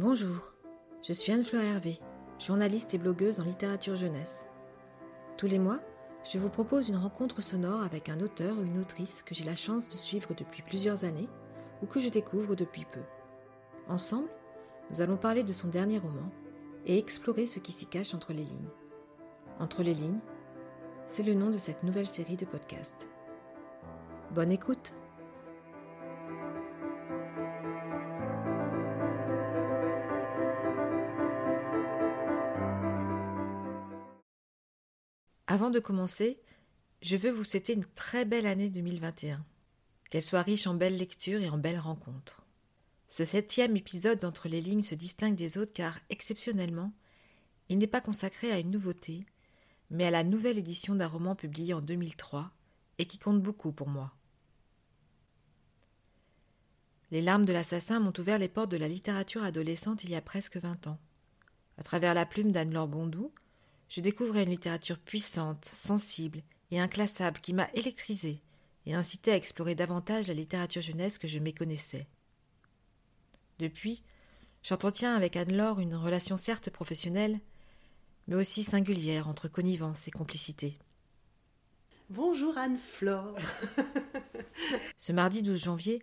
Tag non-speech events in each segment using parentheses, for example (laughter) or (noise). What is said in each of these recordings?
Bonjour, je suis Anne-Fleur Hervé, journaliste et blogueuse en littérature jeunesse. Tous les mois, je vous propose une rencontre sonore avec un auteur ou une autrice que j'ai la chance de suivre depuis plusieurs années ou que je découvre depuis peu. Ensemble, nous allons parler de son dernier roman et explorer ce qui s'y cache entre les lignes. Entre les lignes, c'est le nom de cette nouvelle série de podcasts. Bonne écoute Avant de commencer, je veux vous souhaiter une très belle année 2021. Qu'elle soit riche en belles lectures et en belles rencontres. Ce septième épisode d'Entre les lignes se distingue des autres car, exceptionnellement, il n'est pas consacré à une nouveauté, mais à la nouvelle édition d'un roman publié en 2003 et qui compte beaucoup pour moi. Les larmes de l'assassin m'ont ouvert les portes de la littérature adolescente il y a presque vingt ans. À travers la plume d'Anne-Laure Bondou, je découvrais une littérature puissante, sensible et inclassable qui m'a électrisé et incité à explorer davantage la littérature jeunesse que je méconnaissais. Depuis, j'entretiens avec Anne-Laure une relation certes professionnelle, mais aussi singulière entre connivence et complicité. Bonjour Anne-Flore. (laughs) Ce mardi 12 janvier,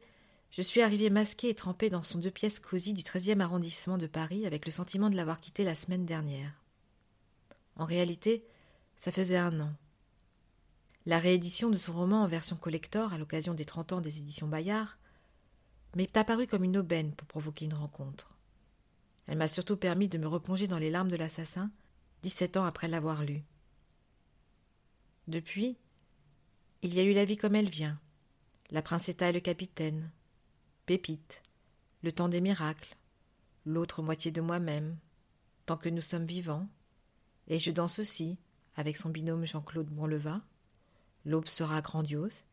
je suis arrivée masquée et trempée dans son deux pièces cosy du 13e arrondissement de Paris avec le sentiment de l'avoir quitté la semaine dernière. En réalité, ça faisait un an. La réédition de son roman en version collector à l'occasion des 30 ans des éditions Bayard m'est apparue comme une aubaine pour provoquer une rencontre. Elle m'a surtout permis de me replonger dans les larmes de l'assassin, dix-sept ans après l'avoir lu. Depuis, il y a eu la vie comme elle vient, la princetta et le capitaine, Pépite, le temps des miracles, l'autre moitié de moi-même, tant que nous sommes vivants, et je danse aussi, avec son binôme Jean-Claude Bonlevin, L'aube sera grandiose,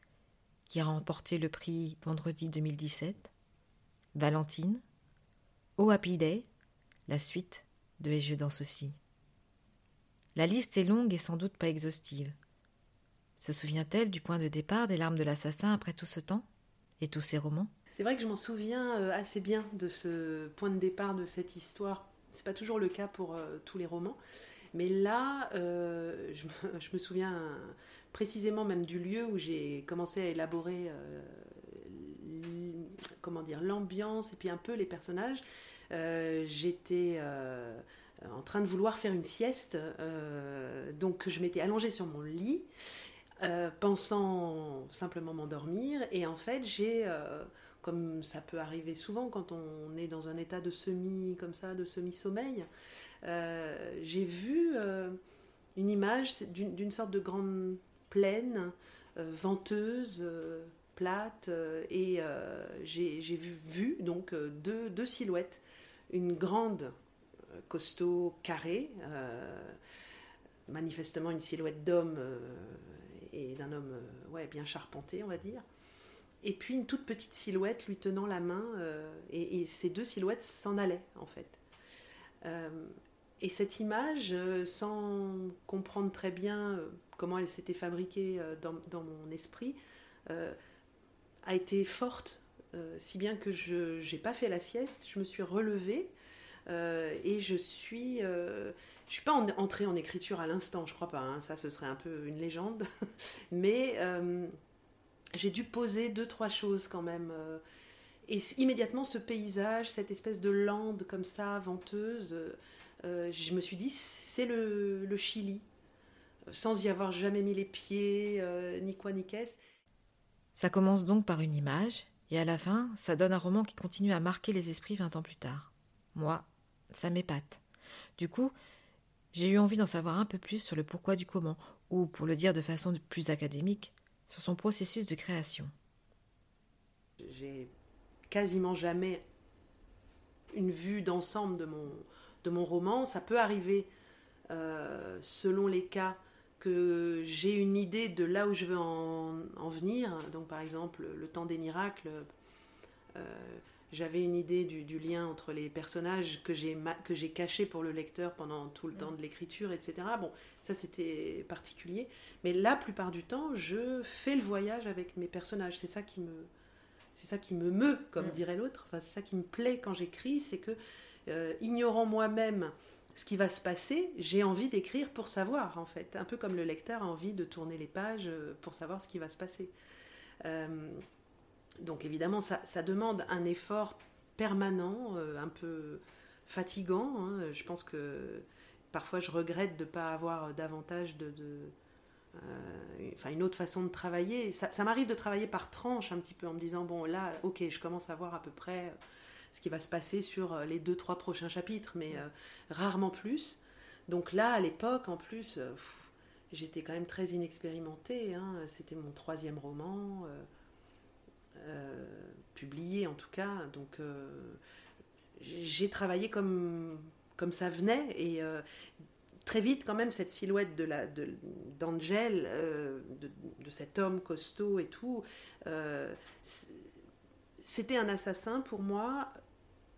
qui a remporté le prix vendredi 2017, Valentine, Oh Happy Day, la suite de Et je danse aussi. La liste est longue et sans doute pas exhaustive. Se souvient-elle du point de départ des larmes de l'assassin après tout ce temps et tous ces romans? C'est vrai que je m'en souviens euh, assez bien de ce point de départ de cette histoire. C'est pas toujours le cas pour euh, tous les romans, mais là, euh, je, me, souviens précisément même du lieu où j'ai commencé à élaborer euh, l'ambiance et puis un peu les personnages. Euh, J'étais en train de vouloir faire une sieste, donc je m'étais allongée sur mon lit. pensant simplement m'endormir et en fait j'ai comme ça peut arriver souvent quand on est dans un état de semi comme ça de semi sommeil euh, j'ai vu euh, une image d'une sorte de grande plaine euh, venteuse, plate, et j'ai vu, donc deux, silhouettes. Une grande, costaud, carré, manifestement une silhouette d'homme et d'un homme ouais, bien charpenté, on va dire et puis une toute petite silhouette lui tenant la main, et, ces deux silhouettes s'en allaient en fait. Et cette image, euh, sans comprendre très bien euh, comment elle s'était fabriquée euh, dans, mon esprit, a été forte, si bien que je n'ai pas fait la sieste, je me suis relevée et je suis... je suis pas entrée en écriture à l'instant, je crois pas, hein, ça ce serait un peu une légende, (laughs) mais j'ai dû poser deux, trois choses quand même. et immédiatement, ce paysage, cette espèce de lande comme ça, venteuse, je me suis dit, c'est le, le, Chili, sans y avoir jamais mis les pieds, euh, ni quoi ni qu'est-ce. Ça commence donc par une image, et à la fin, ça donne un roman qui continue à marquer les esprits vingt ans plus tard. Moi, ça m'épate. Du coup, j'ai eu envie d'en savoir un peu plus sur le pourquoi du comment, ou, pour le dire de façon plus académique, sur son processus de création. J'ai quasiment jamais une vue d'ensemble de mon, de mon roman. Ça peut arriver, euh, selon les cas, que j'ai une idée de là où je veux en, en venir. Donc par exemple, le temps des miracles, euh, j'avais une idée du, du, lien entre les personnages que j'ai que j'ai caché pour le lecteur pendant tout le temps de l'écriture, etc. Bon, ça c'était particulier. Mais la plupart du temps, je fais le voyage avec mes personnages. C'est ça qui me c'est ça qui me meut, comme dirait l'autre. Enfin, c'est ça qui me plaît quand j'écris, c'est que euh, ignorant moi-même ce qui va se passer, j'ai envie d'écrire pour savoir, en fait. Un peu comme le lecteur a envie de tourner les pages euh, pour savoir ce qui va se passer. donc évidemment, ça, demande un effort permanent, un peu fatigant. Hein. Je pense que parfois je regrette de ne pas avoir davantage de euh, une autre façon de travailler. Ça, m'arrive de travailler par tranche un petit peu en me disant bon là, ok, je commence à voir à peu près euh, ce qui va se passer sur euh, les deux trois prochains chapitres, mais rarement plus. Donc là, à l'époque, en plus, j'étais quand même très inexpérimentée. Hein. C'était mon troisième roman. publié en tout cas. Donc j'ai travaillé comme, comme ça venait et très vite quand même cette silhouette de euh, de, cet homme costaud et tout euh, c'était un assassin pour moi.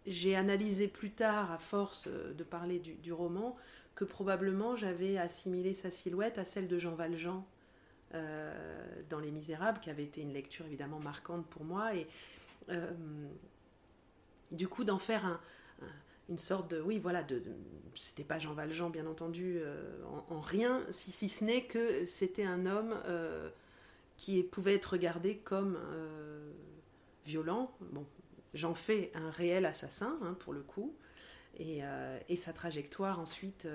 J'ai analysé plus tard à force de parler du, roman que probablement j'avais assimilé sa silhouette à celle de Jean Valjean euh, dans Les Misérables qui avait été une lecture évidemment marquante pour moi. Et du coup d'en faire un une sorte de oui voilà de, c'était pas Jean Valjean bien entendu euh, en, rien si, ce n'est que c'était un homme euh, qui pouvait être regardé comme euh, violent. Bon j'en fais un réel assassin hein, pour le coup. Et, et, sa trajectoire ensuite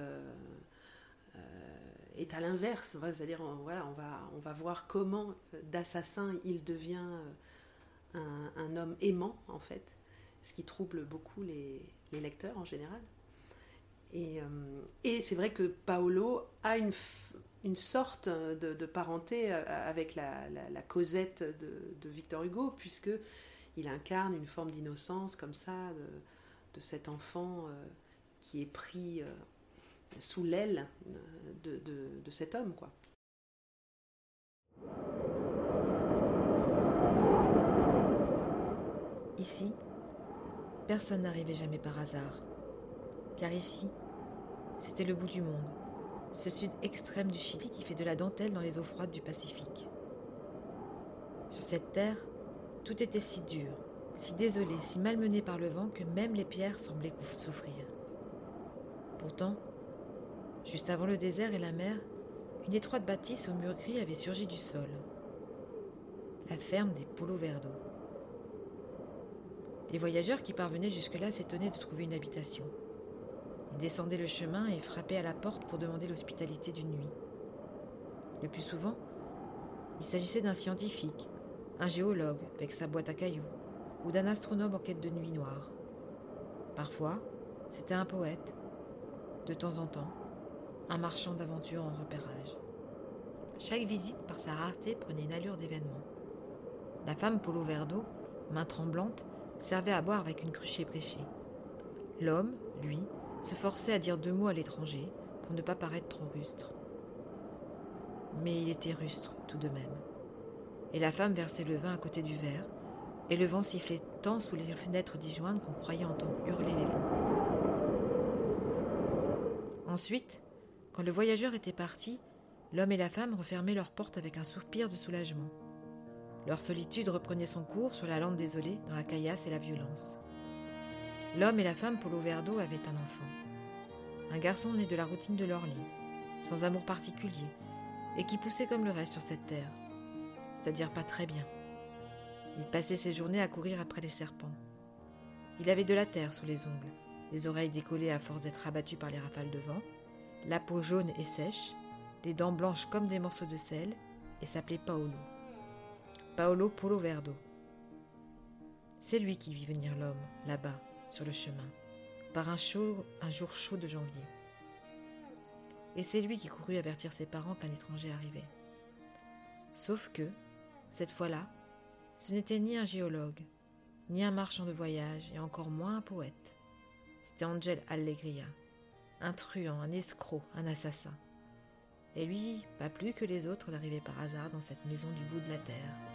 est à l'inverse. C'est-à-dire voilà on va on va voir comment d'assassin il devient un, homme aimant en fait. Ce qui trouble beaucoup les lecteurs en général. Et, euh, et c'est vrai que Paolo a une, une sorte de, parenté euh, avec la, Cosette de, Victor Hugo, puisque il incarne une forme d'innocence comme ça de, cet enfant euh, qui est pris sous l'aile de, de, cet homme, quoi. Ici, Personne n'arrivait jamais par hasard. Car ici, c'était le bout du monde, ce sud extrême du Chili qui fait de la dentelle dans les eaux froides du Pacifique. Sur cette terre, tout était si dur, si désolé, si malmené par le vent que même les pierres semblaient souffrir. Pourtant, juste avant le désert et la mer, une étroite bâtisse aux murs gris avait surgi du sol. La ferme des Polo Verdo. Les voyageurs qui parvenaient jusque-là s'étonnaient de trouver une habitation. Descendaient le chemin et frappaient à la porte pour demander l'hospitalité d'une nuit. Le plus souvent, il s'agissait d'un scientifique, un géologue avec sa boîte à cailloux, ou d'un astronome en quête de nuit noire. Parfois, c'était un poète, de temps en temps, un marchand d'aventure en repérage. Chaque visite, par sa rareté, prenait une allure d'événement. La femme Polo Verdo, main tremblante, servait à boire avec une cruche bréchée. L'homme, lui, se forçait à dire deux mots à l'étranger pour ne pas paraître trop rustre. Mais il était rustre tout de même. Et la femme versait le vin à côté du verre, et le vent sifflait tant sous les fenêtres disjointes qu'on croyait entendre hurler les loups. Ensuite, quand le voyageur était parti, l'homme et la femme refermaient leurs portes avec un soupir de soulagement. Leur solitude reprenait son cours sur la lande désolée, dans la caillasse et la violence. L'homme et la femme Polo Verdo avaient un enfant. Un garçon né de la routine de leur lit, sans amour particulier, et qui poussait comme le reste sur cette terre, c'est-à-dire pas très bien. Il passait ses journées à courir après les serpents. Il avait de la terre sous les ongles, les oreilles décollées à force d'être abattues par les rafales de vent, la peau jaune et sèche, les dents blanches comme des morceaux de sel, et s'appelait Paolo. Paolo Polo Verdo. C'est lui qui vit venir l'homme, là-bas, sur le chemin, par un, jour chaud de janvier. Et c'est lui qui courut avertir ses parents qu'un étranger arrivait. Sauf que, cette fois-là, ce n'était ni un géologue, ni un marchand de voyage, et encore moins un poète. C'était Angel Allegria, un truand, un escroc, un assassin. Et lui, pas plus que les autres, n'arrivait par hasard dans cette maison du bout de la terre.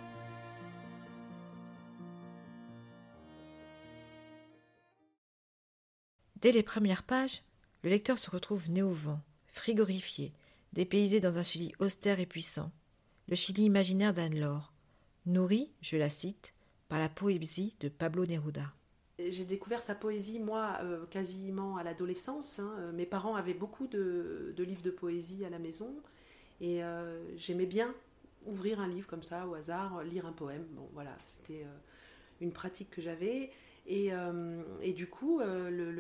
Dès les premières pages, le lecteur se retrouve né au vent, frigorifié, dépaysé dans un Chili austère et puissant, le Chili imaginaire d'Anne-Laure, nourri, je la cite, par la poésie de Pablo Neruda. J'ai découvert sa poésie, moi, euh, quasiment à l'adolescence. Hein. Euh, mes parents avaient beaucoup de, livres de poésie à la maison. Et euh, j'aimais bien ouvrir un livre comme ça, au hasard, lire un poème. Bon, voilà, c'était une pratique que j'avais. Et, du coup, le,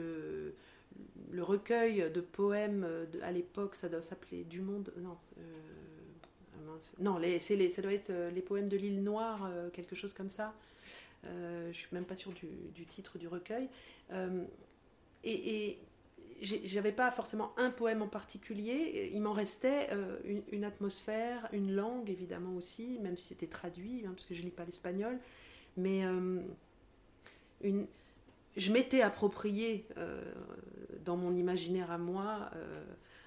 le, recueil de poèmes à l'époque, ça doit s'appeler Du Monde. Non. Ah non, les, les, ça doit être les poèmes de l'île Noire, quelque chose comme ça. Euh, je suis même pas sûre du, titre du recueil. Euh, et, et j'avais pas forcément un poème en particulier, il m'en restait euh, une, atmosphère, une langue évidemment aussi, même si c'était traduit, hein, parce que je lis pas l'espagnol, mais je m'étais approprié dans mon imaginaire à moi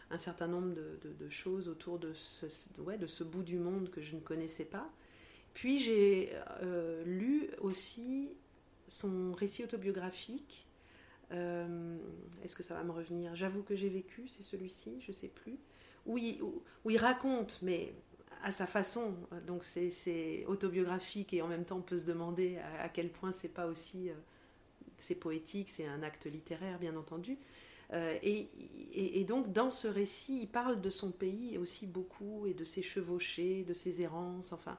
un certain nombre de, choses autour de ce, de ce bout du monde que je ne connaissais pas. Puis j'ai euh, lu aussi son récit autobiographique. Euh, est-ce que ça va me revenir? J'avoue que j'ai vécu, c'est celui-ci, je ne sais plus. Où, il, raconte, mais à sa façon. Donc c'est autobiographique et en même temps on peut se demander à, quel point c'est pas aussi. Euh, c'est poétique, c'est un acte littéraire, bien entendu. et, et, donc, dans ce récit, il parle de son pays aussi beaucoup, et de ses chevauchés, de ses errances, enfin.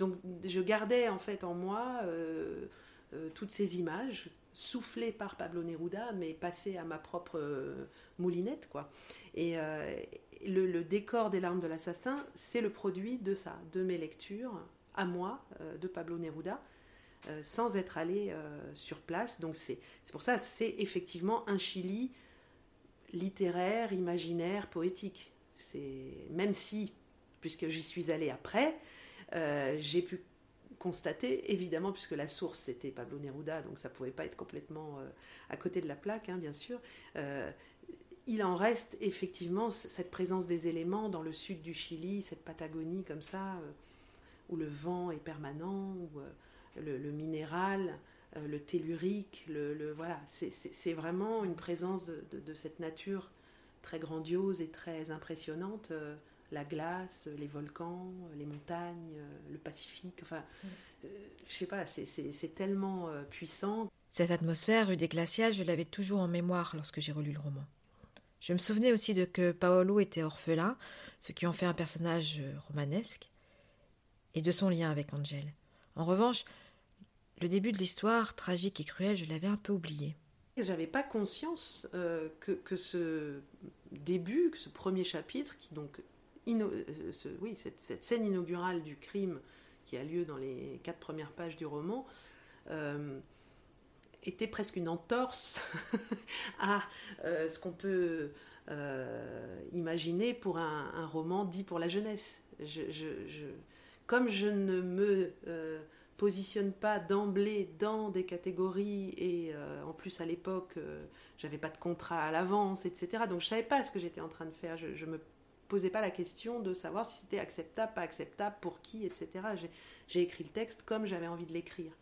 Donc je gardais en fait en moi euh, euh, toutes ces images soufflées par Pablo Neruda, mais passées à ma propre euh, moulinette, quoi. Et le, décor des larmes de l'assassin, c'est le produit de ça, de mes lectures à moi de Pablo Neruda. sans être allé sur place. Donc c'est pour ça, c'est effectivement un Chili littéraire, imaginaire, poétique. C'est même si, puisque j'y suis allée après, euh, j'ai pu constater, évidemment, puisque la source c'était Pablo Neruda, donc ça pouvait pas être complètement euh, à côté de la plaque, hein, bien sûr. Euh, il en reste effectivement cette présence des éléments dans le sud du Chili, cette Patagonie comme ça, où le vent est permanent, où le, minéral, le tellurique, le, voilà, c'est vraiment une présence de, cette nature très grandiose et très impressionnante la glace, les volcans, les montagnes, le Pacifique. Enfin, mm. euh, je sais pas, c'est tellement euh, puissant. Cette atmosphère rue des glaciages, je l'avais toujours en mémoire lorsque j'ai relu le roman. Je me souvenais aussi de que Paolo était orphelin, ce qui en fait un personnage euh, romanesque, et de son lien avec Angel. En revanche, le début de l'histoire, tragique et cruelle, je l'avais un peu oublié. J'avais pas conscience que, que, ce début, que ce premier chapitre, qui donc euh, oui, cette, scène inaugurale du crime qui a lieu dans les quatre premières pages du roman euh, était presque une entorse (laughs) à euh, ce qu'on peut imaginer pour un, roman dit pour la jeunesse. comme je ne me positionne pas d'emblée dans des catégories et en plus à l'époque j'avais pas de contrat à l'avance etc donc je savais pas ce que j'étais en train de faire je, posais pas la question de savoir si c'était acceptable, pas acceptable, pour qui, etc. J'ai écrit le texte comme j'avais envie de l'écrire.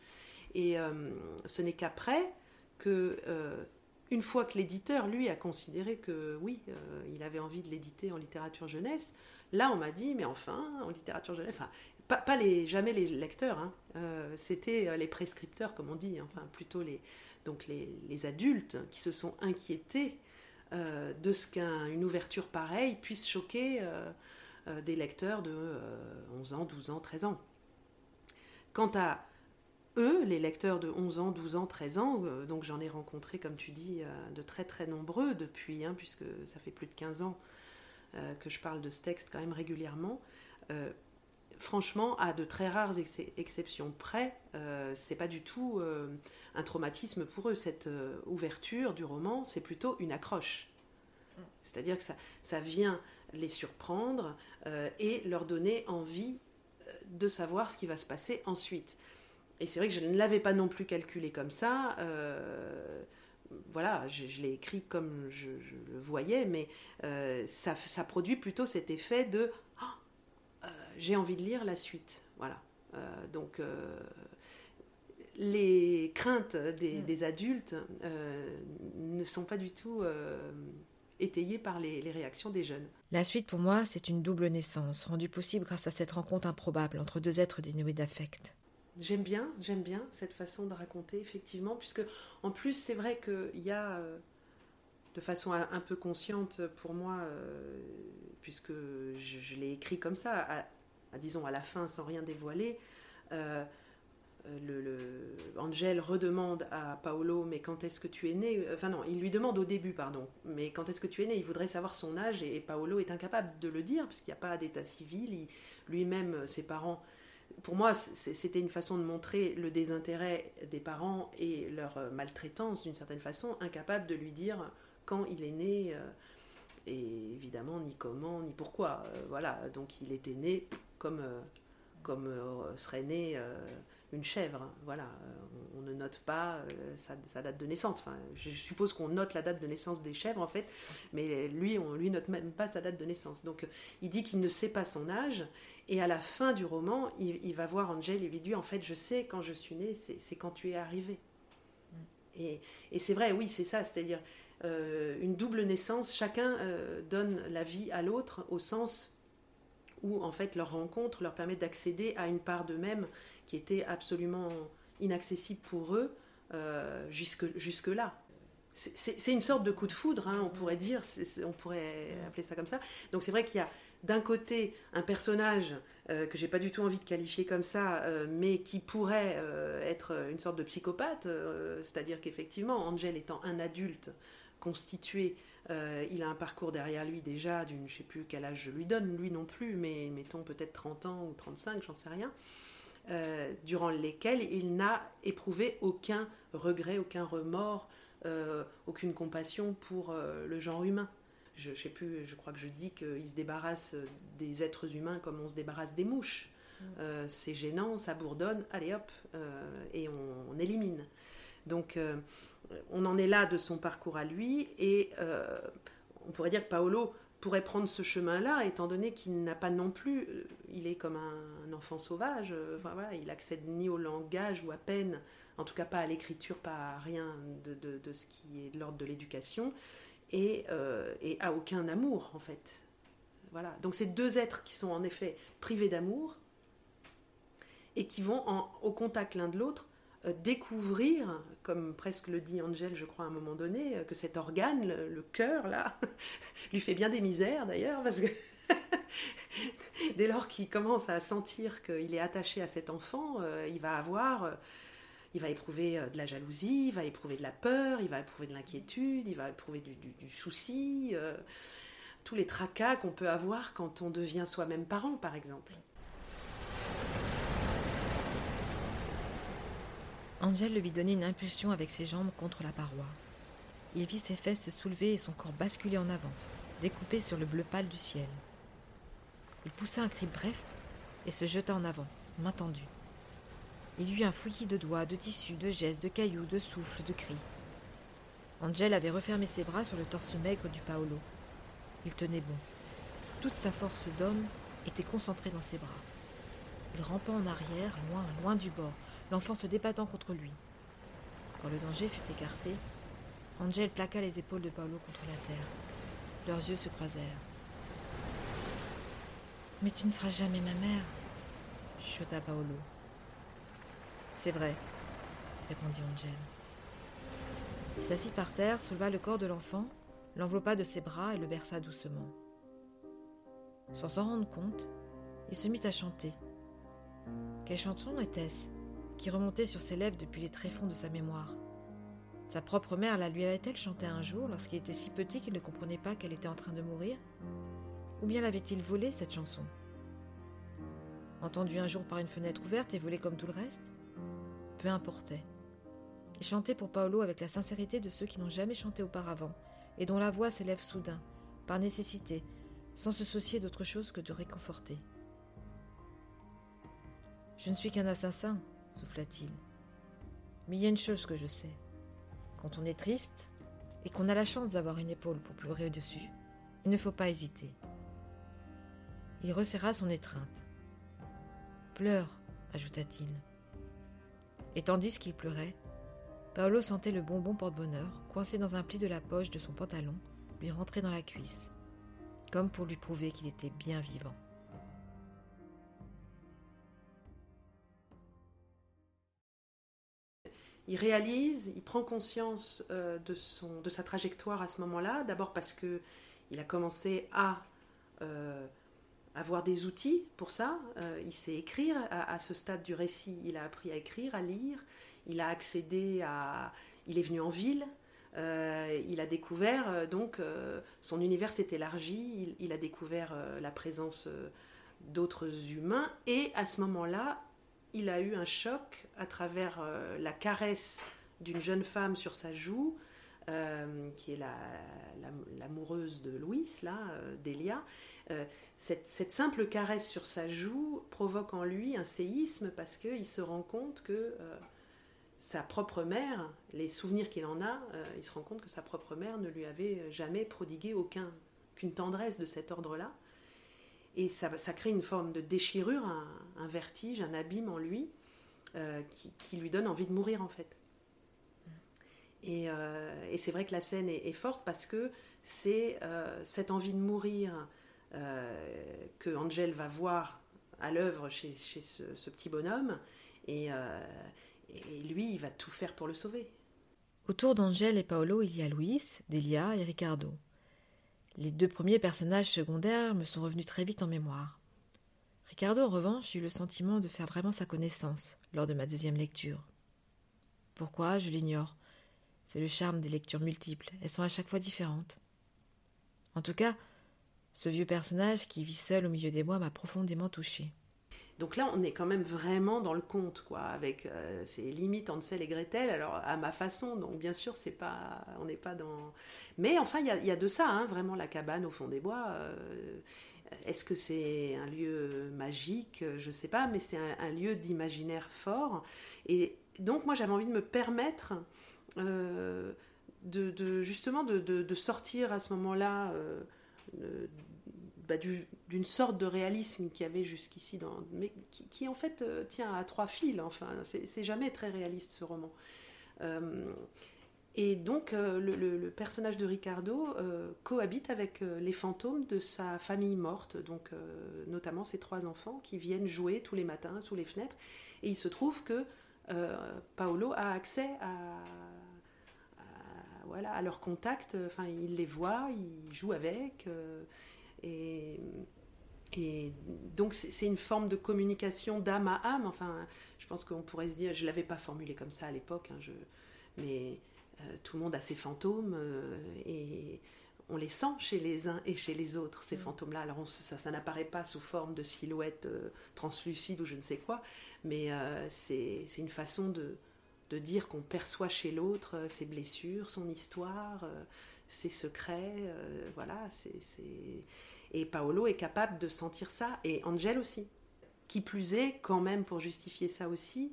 Et euh, ce n'est qu'après que, euh, une fois que l'éditeur, lui, a considéré que oui, euh, il avait envie de l'éditer en littérature jeunesse, là, on m'a dit, mais enfin, en littérature jeunesse, enfin, pas, les, jamais les lecteurs, hein, c'était les prescripteurs, comme on dit, enfin, plutôt les, donc les adultes qui se sont inquiétés euh, de ce qu'une ouverture pareille puisse choquer euh, euh, des lecteurs de 11 ans, 12 ans, 13 ans. Quant à eux, les lecteurs de 11 ans, 12 ans, 13 ans, donc j'en ai rencontré, comme tu dis, de très très nombreux depuis, hein, puisque ça fait plus de 15 ans que je parle de ce texte quand même régulièrement, franchement, à de très rares exceptions près, euh, c'est pas du tout euh, un traumatisme pour eux. Cette euh, ouverture du roman, c'est plutôt une accroche. C'est-à-dire que ça, ça, vient les surprendre et leur donner envie de savoir ce qui va se passer ensuite. Et c'est vrai que je ne l'avais pas non plus calculé comme ça. voilà, je, l'ai écrit comme je, le voyais, mais ça, produit plutôt cet effet de j'ai envie de lire la suite. Voilà. Euh, donc, euh, les craintes des, mm. adultes euh, ne sont pas du tout étayées par les, réactions des jeunes. La suite, pour moi, c'est une double naissance, rendue possible grâce à cette rencontre improbable entre deux êtres dénués d'affect. J'aime bien, j'aime bien cette façon de raconter, effectivement, puisque en plus, c'est vrai qu'il y a, de façon un peu consciente pour moi, euh, puisque je, l'ai écrit comme ça, à, disons à la fin, sans rien dévoiler, euh, le, Angel redemande à Paolo mais quand est-ce que tu es né? Enfin non, il lui demande au début, pardon, mais quand est-ce que tu es né? Il voudrait savoir son âge et, Paolo est incapable de le dire parce qu'il n'y a pas d'état civil. Lui-même, ses parents pour moi, c'était une façon de montrer le désintérêt des parents et leur euh, maltraitance d'une certaine façon, incapable de lui dire quand il est né, euh, et évidemment ni comment, ni pourquoi. Euh, voilà, donc il était né comme, comme serait né une chèvre. Voilà, on, ne note pas sa, date de naissance. Enfin, je suppose qu'on note la date de naissance des chèvres en fait, mais lui, on lui note même pas sa date de naissance. Donc il dit qu'il ne sait pas son âge et à la fin du roman, il, va voir Angel et lui dit En fait, je sais quand je suis née, c'est quand tu es arrivé. Mm. Et, c'est vrai, oui, c'est ça, c'est-à-dire euh, une double naissance, chacun euh, donne la vie à l'autre au sens où en fait leur rencontre leur permet d'accéder à une part d'eux-mêmes qui était absolument inaccessible pour eux euh, jusque, jusque là. C'est une sorte de coup de foudre, hein, on pourrait dire, on pourrait appeler ça comme ça. Donc c'est vrai qu'il y a d'un côté un personnage euh, que j'ai pas du tout envie de qualifier comme ça, euh, mais qui pourrait euh, être une sorte de psychopathe, c'est-à-dire qu'effectivement, Angel étant un adulte constitué, il a un parcours derrière lui déjà d'une, je sais plus quel âge je lui donne, lui non plus, mais mettons peut-être 30 ans ou 35, j'en sais rien. durant lesquels il n'a éprouvé aucun regret, aucun remords, aucune compassion pour le genre humain je, sais plus, je crois que je dis qu'il se débarrasse des êtres humains comme on se débarrasse des mouches. Mm. Euh, c'est gênant, ça bourdonne, allez hop, euh, et on, élimine. Donc euh, on en est là de son parcours à lui, et on pourrait dire que Paolo pourrait prendre ce chemin-là, étant donné qu'il n'a pas non plus, il est comme un, enfant sauvage, voilà, il accède ni au langage ou à peine, en tout cas pas à l'écriture, pas à rien de, ce qui est de l'ordre de l'éducation et, euh, à aucun amour en fait. Voilà. Donc c'est deux êtres qui sont en effet privés d'amour et qui vont au contact l'un de l'autre euh, découvrir, comme presque le dit Angel, je crois à un moment donné, euh, que cet organe, le, cœur (laughs) lui fait bien des misères d'ailleurs parce que (laughs) dès lors qu'il commence à sentir qu'il est attaché à cet enfant, il va avoir il va éprouver euh, de la jalousie, il va éprouver de la peur, il va éprouver de l'inquiétude, il va éprouver du, souci, euh, tous les tracas qu'on peut avoir quand on devient soi-même parent, par exemple. Angèle lui donnait une impulsion avec ses jambes contre la paroi. Il vit ses fesses se soulever et son corps basculer en avant, découpé sur le bleu pâle du ciel. Il poussa un cri bref et se jeta en avant, main tendue. Il eut un fouillis de doigts, de tissus, de gestes, de cailloux, de souffles, de cris. Angel avait refermé ses bras sur le torse maigre du Paolo. Il tenait bon. Toute sa force d'homme était concentrée dans ses bras. Il rampait en arrière, loin, loin du bord, l'enfant se débattant contre lui. Quand le danger fut écarté, Angel plaqua les épaules de Paolo contre la terre. Leurs yeux se croisèrent. Mais tu ne seras jamais ma mère, chuchota Paolo. C'est vrai, répondit Angel. Il s'assit par terre, souleva le corps de l'enfant, l'enveloppa de ses bras et le berça doucement. Sans s'en rendre compte, il se mit à chanter. Quelle chanson était-ce? Qui remontait sur ses lèvres depuis les tréfonds de sa mémoire Sa propre mère la lui avait-elle chanté un jour lorsqu'il était si petit qu'il ne comprenait pas qu'elle était en train de mourir? Ou bien l'avait-il volée cette chanson? Entendue un jour par une fenêtre ouverte et volée comme tout le reste? Peu importait. Il chantait pour Paolo avec la sincérité de ceux qui n'ont jamais chanté auparavant, et dont la voix s'élève soudain, par nécessité, sans se soucier d'autre chose que de réconforter. Je ne suis qu'un assassin, souffla-t-il. Mais il y a une chose que je sais. Quand on est triste, et qu'on a la chance d'avoir une épaule pour pleurer au-dessus, il ne faut pas hésiter. Il resserra son étreinte. Pleure, ajouta-t-il. Et tandis qu'il pleurait, Paolo sentait le bonbon porte-bonheur, coincé dans un pli de la poche de son pantalon, lui rentrer dans la cuisse, comme pour lui prouver qu'il était bien vivant. Il réalise, il prend conscience euh, de, son, de sa trajectoire à ce moment-là. D'abord parce que il a commencé à euh, avoir des outils pour ça. Euh, il sait écrire à, ce stade du récit. Il a appris à écrire, à lire. Il a accédé à. Il est venu en ville. il a découvert donc son univers s'est élargi. Il, il, a découvert la présence d'autres humains et à ce moment-là, il a eu un choc à travers euh, la caresse d'une jeune femme sur sa joue, euh, qui est l'amoureuse de Louis, là, euh, Delia. Cette, simple caresse sur sa joue provoque en lui un séisme parce qu'il se rend compte que sa propre mère, les souvenirs qu'il en a, il se rend compte que sa propre mère ne lui avait jamais prodigué aucun, qu'une tendresse de cet ordre-là. Et ça, crée une forme de déchirure, un, vertige, un abîme en lui, euh, qui, lui donne envie de mourir en fait. Euh, et, c'est vrai que la scène est, forte parce que c'est euh, cette envie de mourir que Angel va voir à l'œuvre chez, ce, petit bonhomme, et, et, lui, il va tout faire pour le sauver. Autour d'Angel et Paolo, il y a Luis, Delia et Ricardo. Les deux premiers personnages secondaires me sont revenus très vite en mémoire. Ricardo, en revanche, eut le sentiment de faire vraiment sa connaissance lors de ma deuxième lecture. Pourquoi, je l'ignore. C'est le charme des lectures multiples, elles sont à chaque fois différentes. En tout cas, ce vieux personnage qui vit seul au milieu des bois m'a profondément touché. Donc là, on est quand même vraiment dans le conte, quoi, avec euh, ces limites Hansel et Gretel. Alors à ma façon, donc bien sûr, c'est pas, on n'est pas dans. Mais enfin, il y, a, de ça, hein, vraiment la cabane au fond des bois. Euh, est-ce que c'est un lieu magique Je ne sais pas, mais c'est un, lieu d'imaginaire fort. Et donc moi, j'avais envie de me permettre. Euh, de, justement de, sortir à ce moment-là bah, d'une sorte de réalisme qu'il y avait jusqu'ici, mais qui, en fait euh, tient à trois fils. Enfin, c'est jamais très réaliste ce roman. Euh, et donc, euh, le, personnage de Ricardo cohabite avec les fantômes de sa famille morte, donc notamment ses trois enfants qui viennent jouer tous les matins sous les fenêtres. Et il se trouve que Paolo a accès à, voilà, à leur contact. Enfin, il les voit, il joue avec. Et, et donc c'est une forme de communication d'âme à âme. Enfin, je pense qu'on pourrait se dire, je ne l'avais pas formulé comme ça à l'époque, hein, mais euh, tout le monde a ses fantômes euh, et on les sent chez les uns et chez les autres, ces mm. fantômes-là. Alors ça, ça n'apparaît pas sous forme de silhouette euh, translucide ou je ne sais quoi, mais c'est une façon de, de dire qu'on perçoit chez l'autre ses blessures, son histoire, ses secrets. voilà, c'est et Paolo est capable de sentir ça, et Angel aussi. Qui plus est, quand même, pour justifier ça aussi,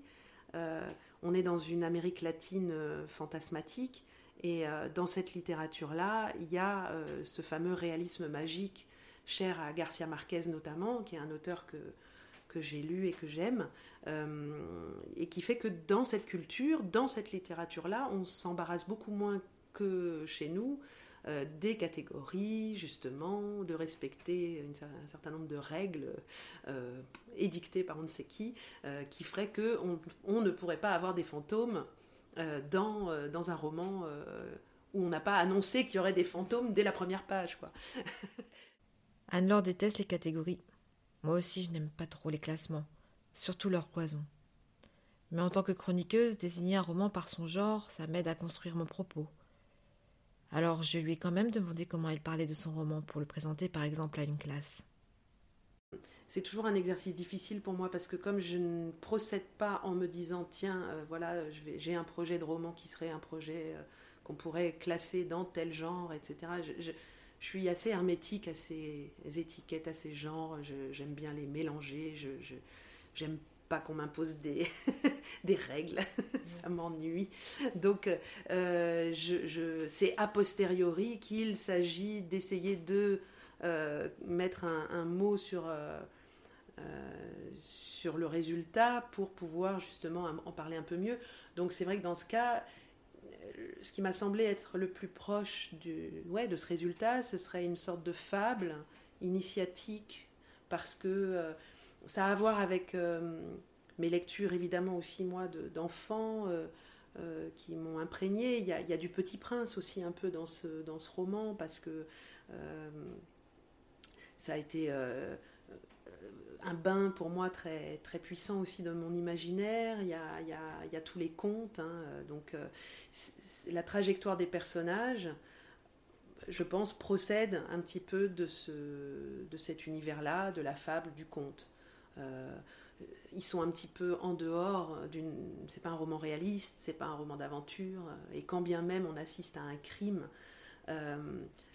euh, on est dans une Amérique latine euh, fantasmatique, et euh, dans cette littérature-là, il y a ce fameux réalisme magique, cher à Garcia Marquez notamment, qui est un auteur que, que j'ai lu et que j'aime, et qui fait que dans cette culture, dans cette littérature-là, on s'embarrasse beaucoup moins que chez nous euh, des catégories, justement, de respecter un certain nombre de règles euh, édictées par on ne sait qui, euh, qui ferait qu'on on ne pourrait pas avoir des fantômes dans, dans un roman où on n'a pas annoncé qu'il y aurait des fantômes dès la première page. Quoi. (laughs) Anne-Laure déteste les catégories. Moi aussi, je n'aime pas trop les classements, surtout leur cloison. Mais en tant que chroniqueuse, désigner un roman par son genre, ça m'aide à construire mon propos, alors je lui ai quand même demandé comment elle parlait de son roman pour le présenter par exemple à une classe. C'est toujours un exercice difficile pour moi parce que comme je ne procède pas en me disant tiens euh, voilà j'ai un projet de roman qui serait un projet euh, qu'on pourrait classer dans tel genre etc. Je, suis assez hermétique à ces étiquettes, à ces genres. J'aime bien les mélanger. J'aime pas qu'on m'impose des, (laughs) des règles, (laughs) ça m'ennuie. Donc, euh, je, c'est a posteriori qu'il s'agit d'essayer de euh, mettre un, mot sur, euh, sur le résultat pour pouvoir justement en parler un peu mieux. Donc, c'est vrai que dans ce cas, ce qui m'a semblé être le plus proche du, ouais, de ce résultat, ce serait une sorte de fable initiatique, parce que ça a à voir avec euh, mes lectures, évidemment aussi moi, d'enfants. Euh, qui m'ont imprégné. Il y, a, du Petit Prince aussi un peu dans ce, dans ce roman, parce que ça a été un bain pour moi très, très puissant aussi dans mon imaginaire. Il y a, il y a, il y a tous les contes. Hein. Donc, la trajectoire des personnages, je pense, procède un petit peu de, ce, de cet univers-là, de la fable, du conte. Euh, ils sont un petit peu en dehors d'une. C'est pas un roman réaliste, c'est pas un roman d'aventure, et quand bien même on assiste à un crime, euh,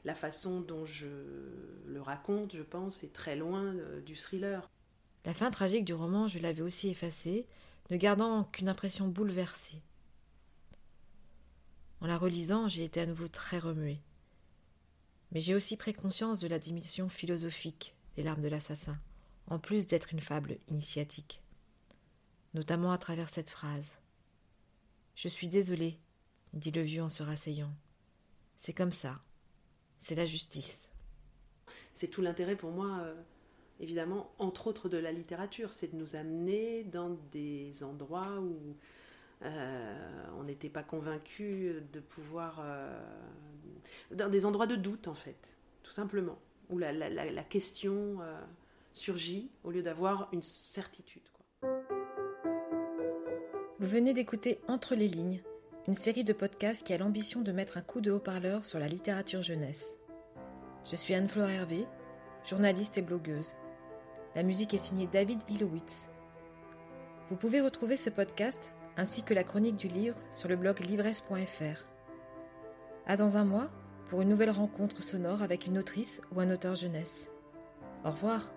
la façon dont je le raconte, je pense, est très loin euh, du thriller. La fin tragique du roman, je l'avais aussi effacée, ne gardant qu'une impression bouleversée. En la relisant, j'ai été à nouveau très remuée. Mais j'ai aussi pris conscience de la dimension philosophique des larmes de l'assassin, en plus d'être une fable initiatique. Notamment à travers cette phrase. Je suis désolé, dit le vieux en se rasseyant. C'est comme ça. C'est la justice. C'est tout l'intérêt pour moi, euh, évidemment, entre autres de la littérature, c'est de nous amener dans des endroits où euh, on n'était pas convaincu de pouvoir. Euh, dans des endroits de doute, en fait, tout simplement, où la, question surgit au lieu d'avoir une certitude. Vous venez d'écouter Entre les lignes, une série de podcasts qui a l'ambition de mettre un coup de haut-parleur sur la littérature jeunesse. Je suis Anne-Flore Hervé, journaliste et blogueuse. La musique est signée David Ilowitz. Vous pouvez retrouver ce podcast ainsi que la chronique du livre sur le blog livresse.fr. À dans un mois pour une nouvelle rencontre sonore avec une autrice ou un auteur jeunesse. Au revoir.